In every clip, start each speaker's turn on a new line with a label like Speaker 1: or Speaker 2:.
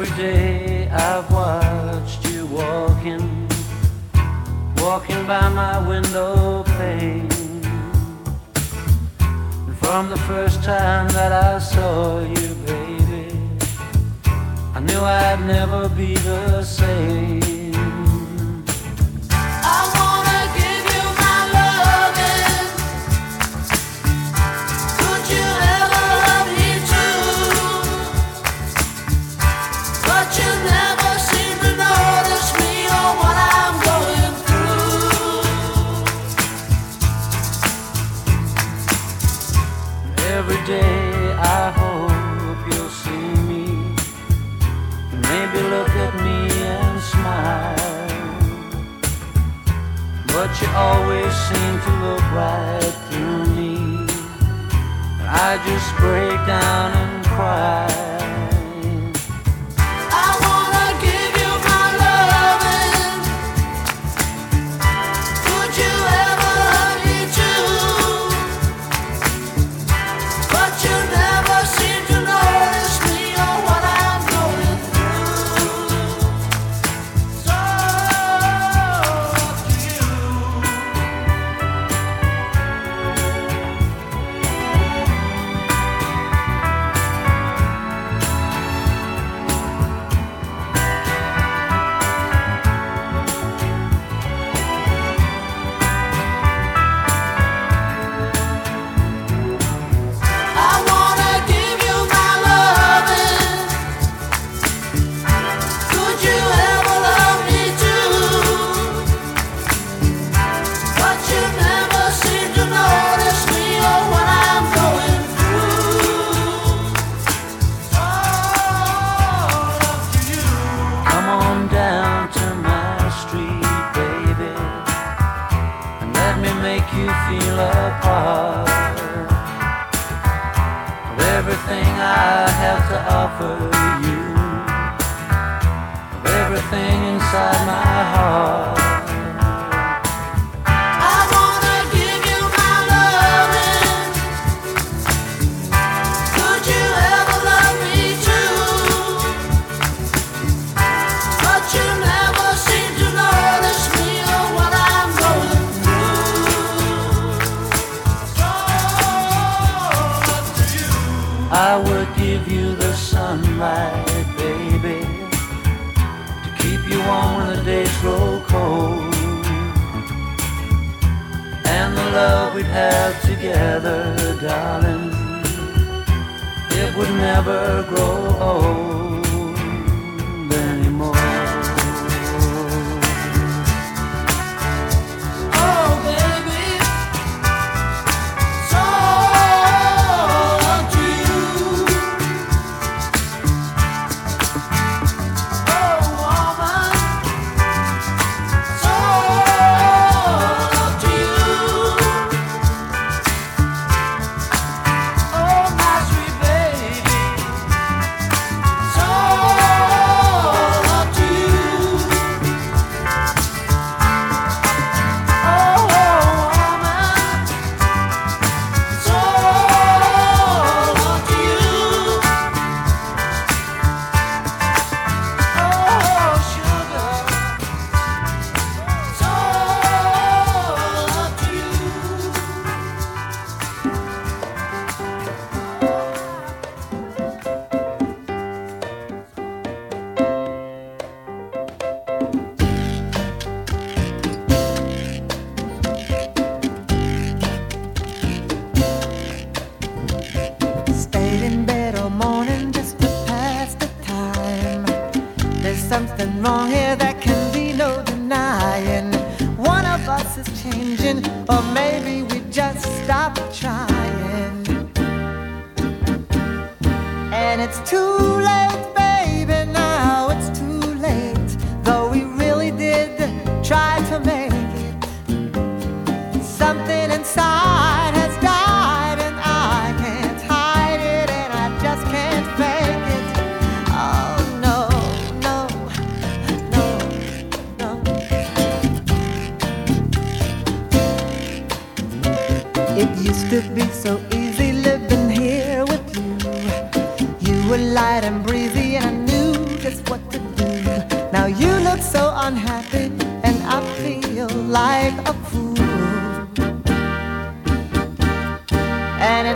Speaker 1: Every day I've watched you walking, walking by my window pane. And from the first time that I saw you, baby, I knew I'd never be the same. Always seem to look right through me. I just break down and cry.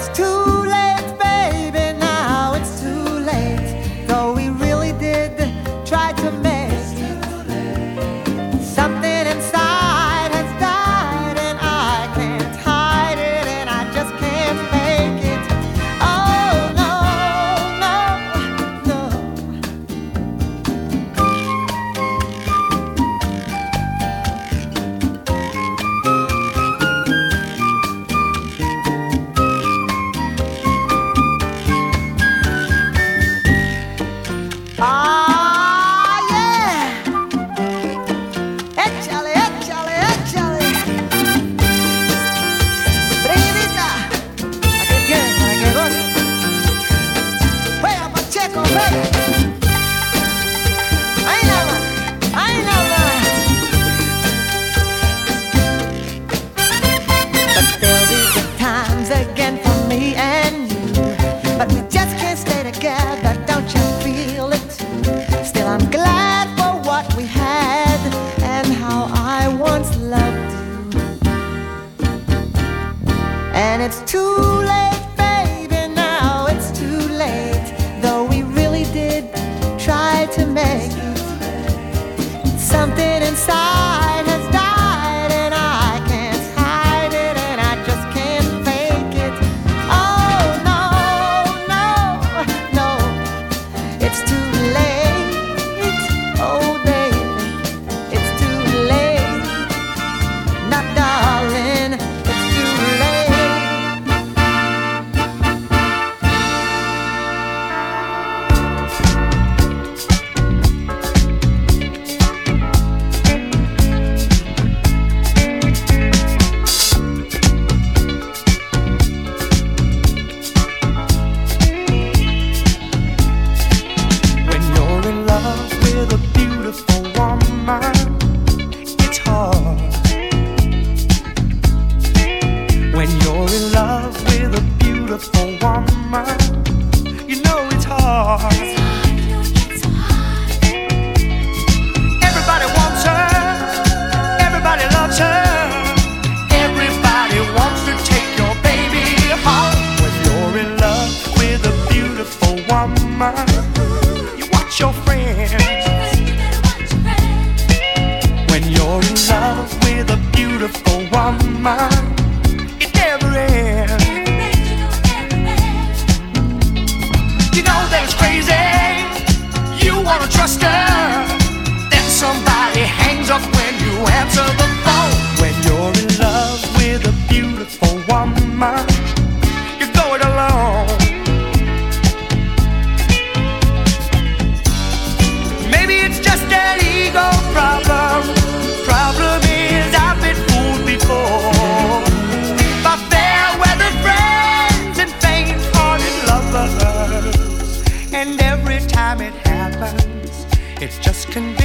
Speaker 2: It's too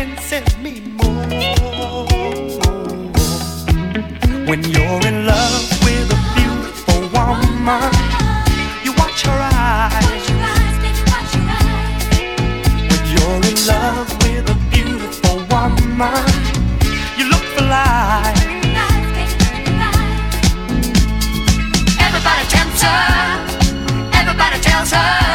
Speaker 2: convinces me more. When you're in love with a beautiful woman, you watch her eyes.
Speaker 3: When
Speaker 4: you're in love with a
Speaker 5: beautiful woman, you look for life. Everybody tempts her. Everybody tells her.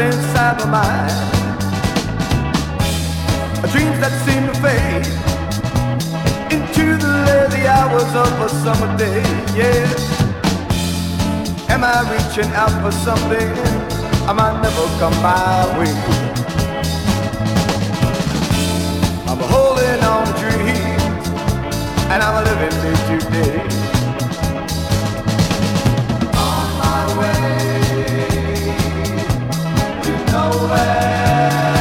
Speaker 5: inside my mind. Dreams that seem to fade into the lazy hours of a summer day. Yeah. Am I reaching out for something I might never come my way? I'm holding on to dreams, and I'm living day to day. On my way. Away.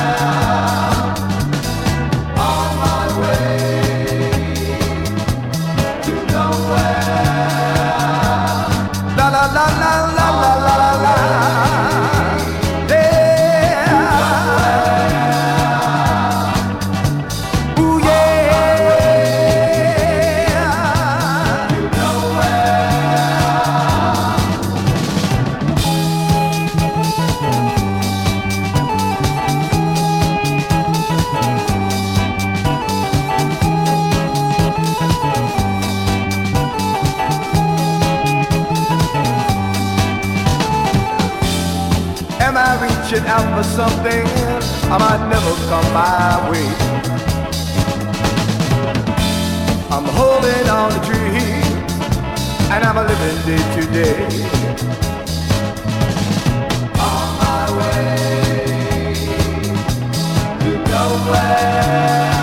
Speaker 5: something I might never come my way. I'm holding on to dreams, and I'm living day to day. On my way to nowhere.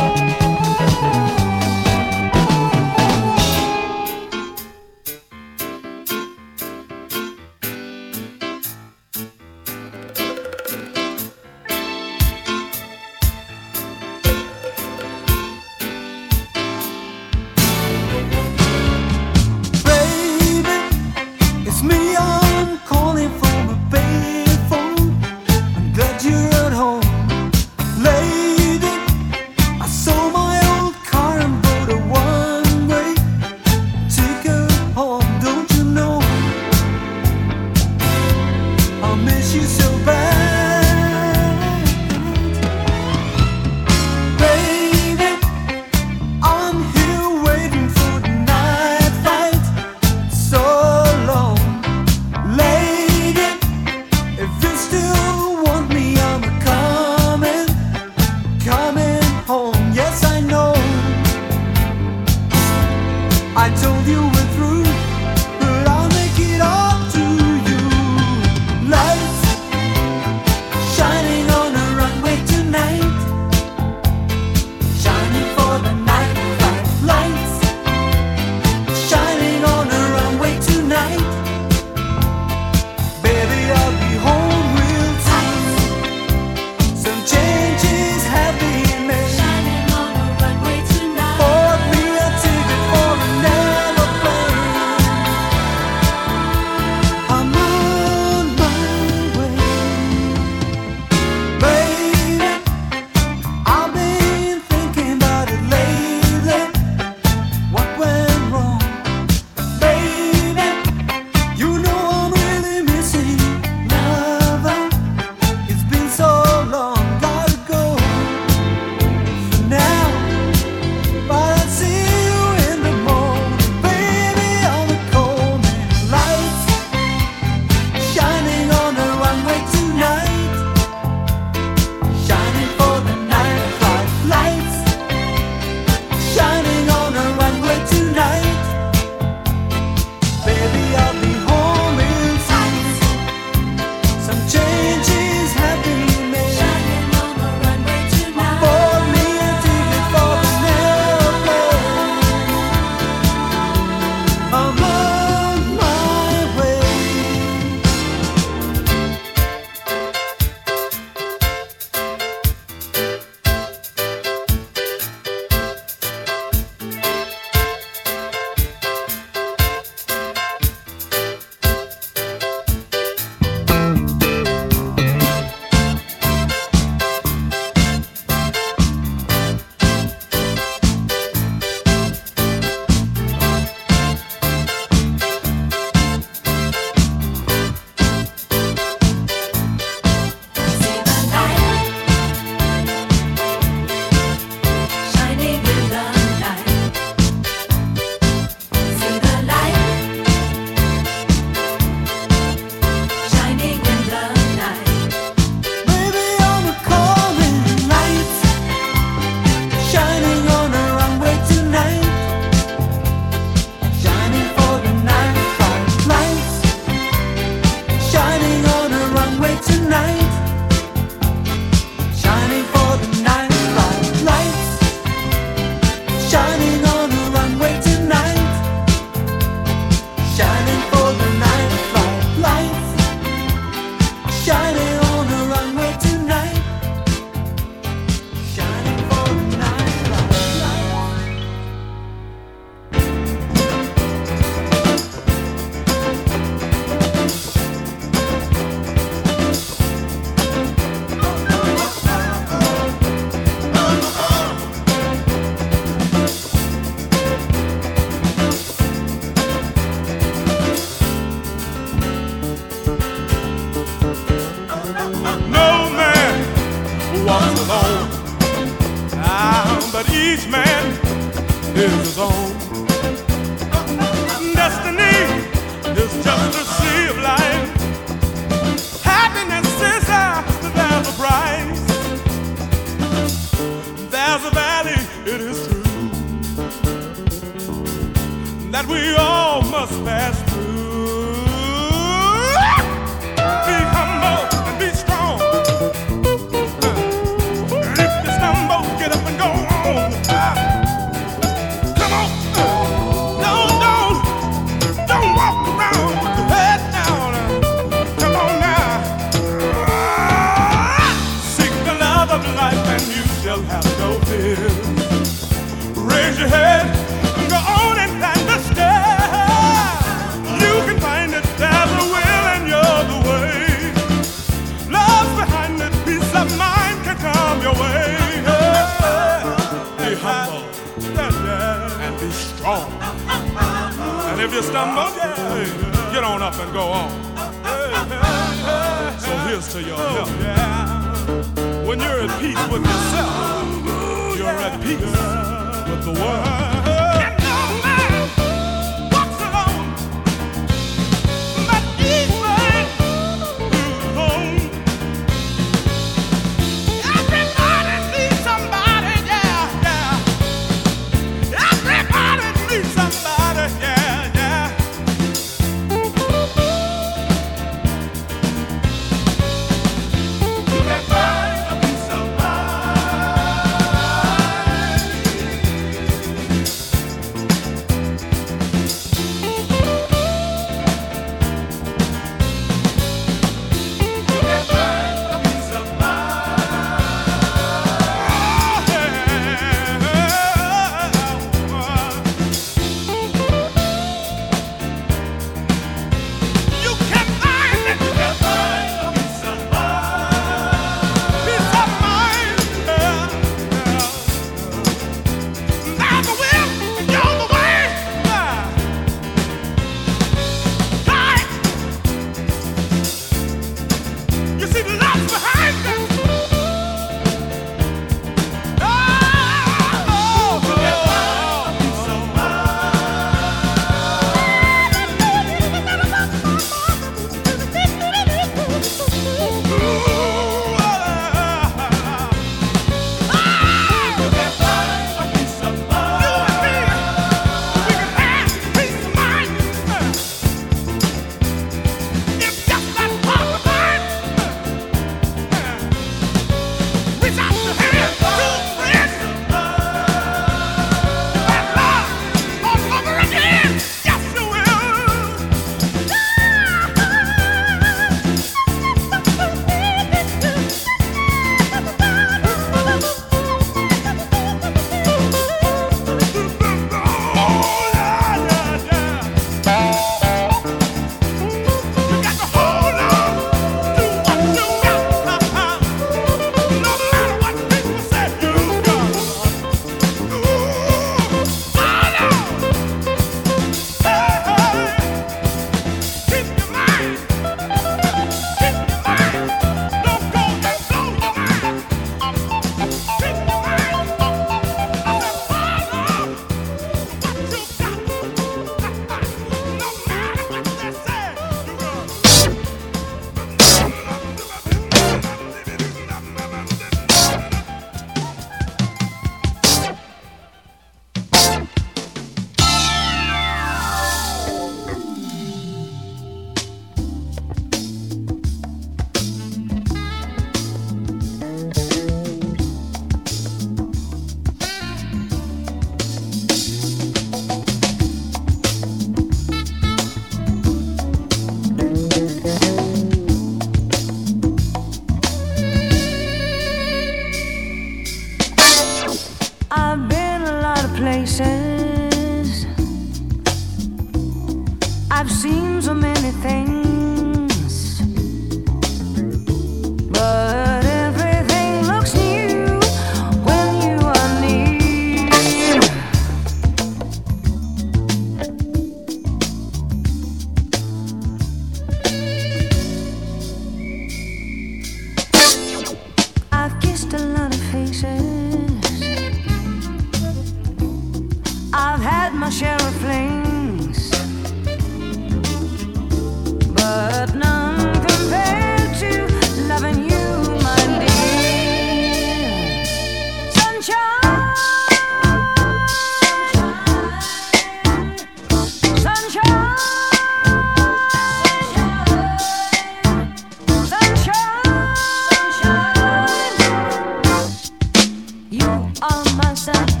Speaker 5: on myself.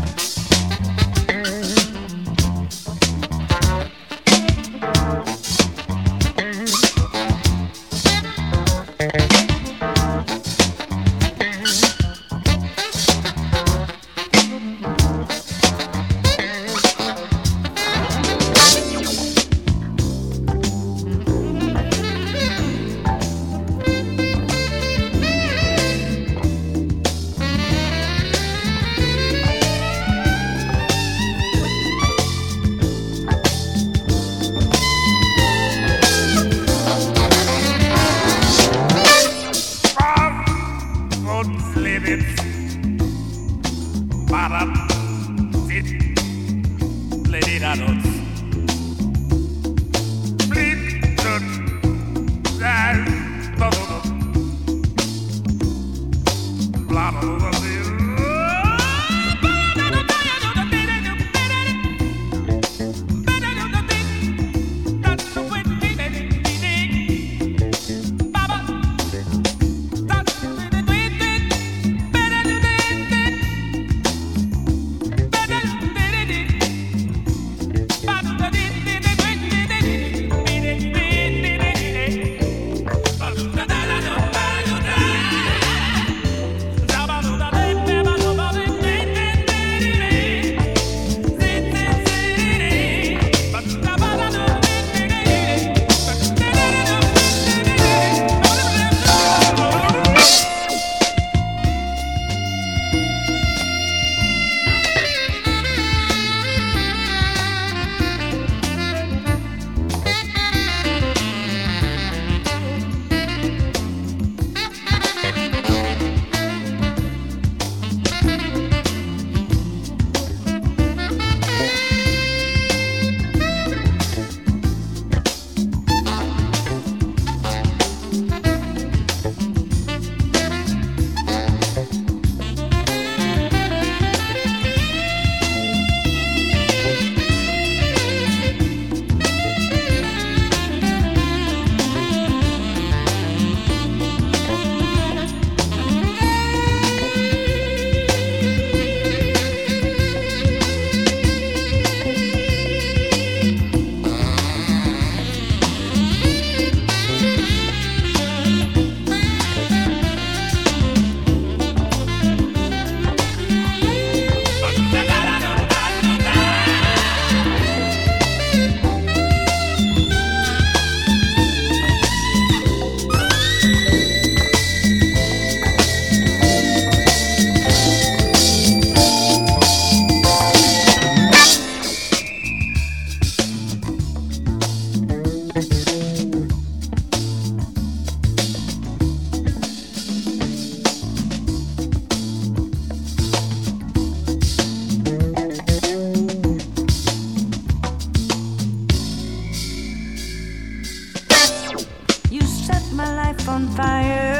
Speaker 5: My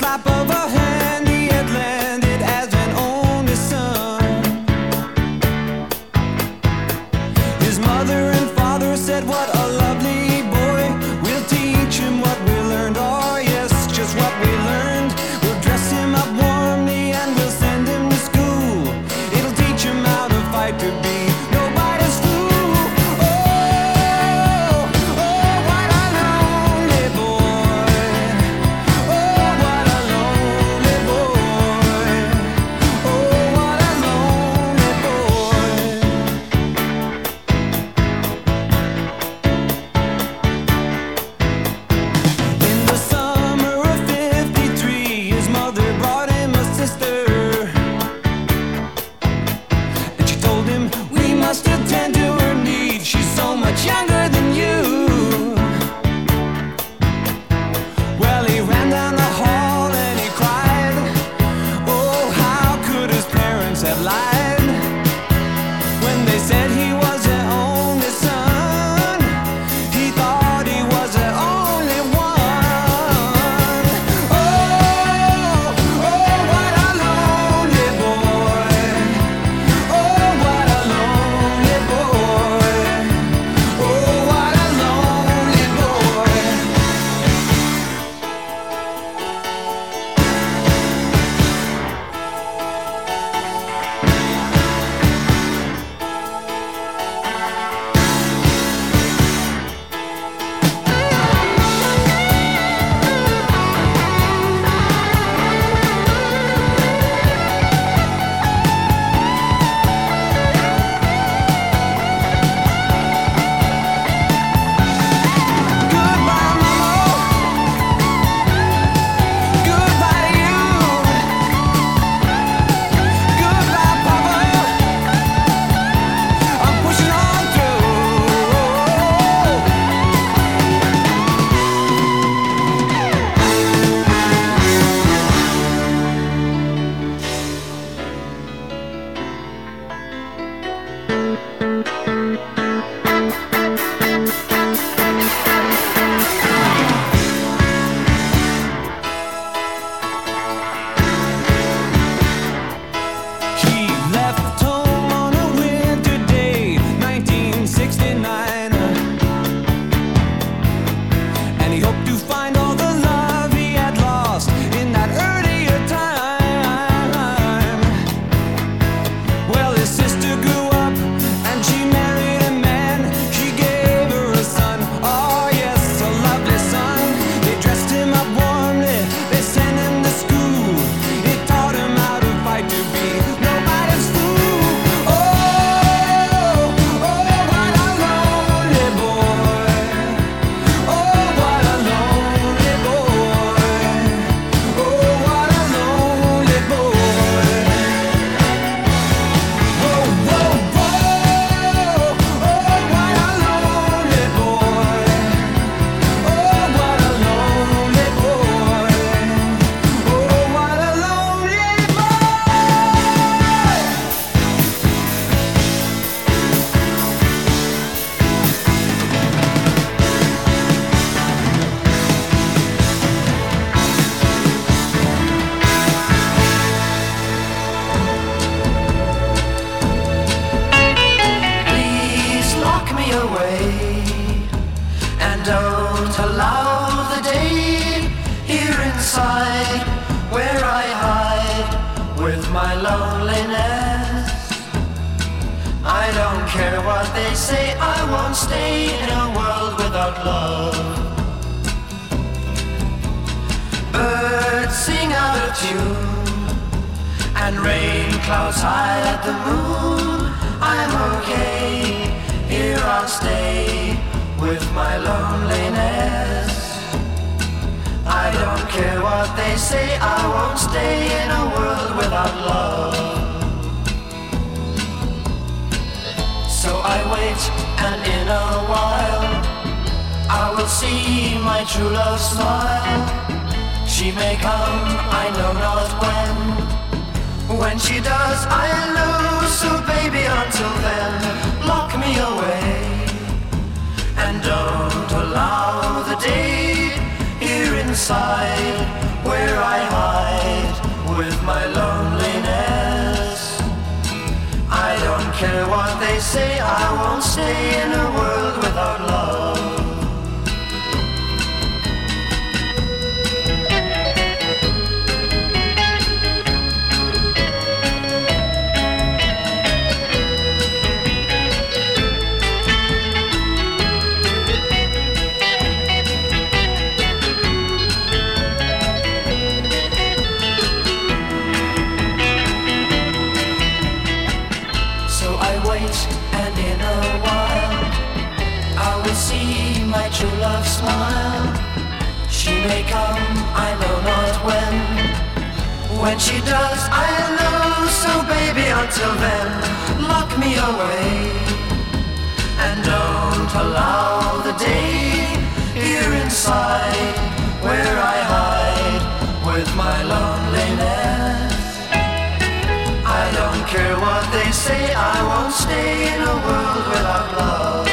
Speaker 5: slap over her stay in a When she does, I'll know. So baby, until then, lock me away. And don't allow the day here inside where I hide with my loneliness. I don't care what they say, I won't stay in a world without love.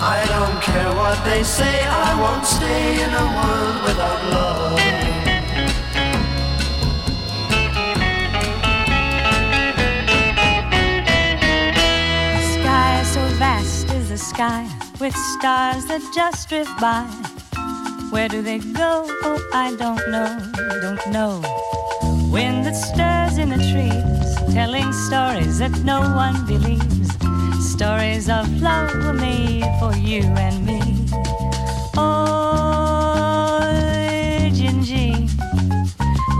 Speaker 5: I don't care what they say, I won't stay in a world without love.
Speaker 6: Sky with stars that just drift by. Where do they go? Oh, I don't know, don't know. Wind that stirs in the trees, telling stories that no one believes. Stories of love were made for you and me. Oh, Gingy,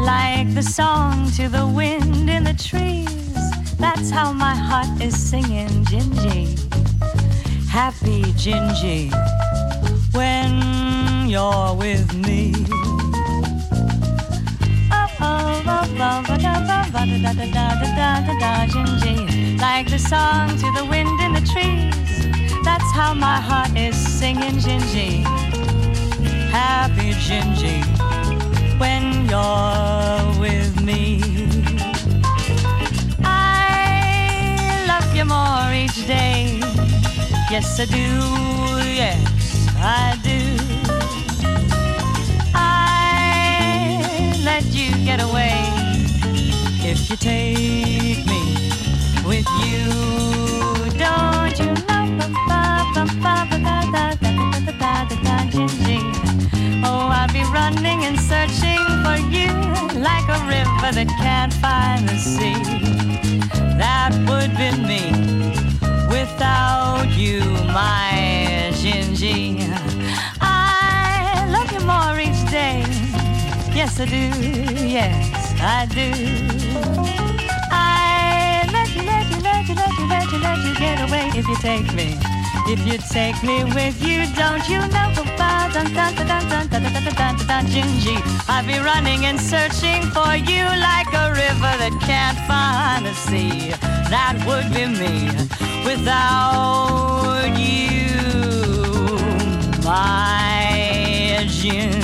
Speaker 6: like the song to the wind in the trees. That's how my heart is singing, Gingy. Happy Gingy, when you're with me. Oh, oh, oh, oh. Like the song to the wind in the trees. That's how my heart is singing, Gingy. Happy Gingy, when you're with me. I love you more each day. Yes, I do. Yes, I do. I let you get away if you take me with you. Don't you know? Oh, I'll be running and searching for you like a river that can't find the sea. That would be me without you, my Gingy. I love you more each day. Yes, I do. Yes, I do. I let you, let you, let you, let you, let you, let you get away if you take me. If you take me with you, don't you know? Dun, dun, dun, dun, dun, dun, dun, dun, dun, Gingy. I'll be running and searching for you like a river that can't find the sea. That would be me without you, my Gingy.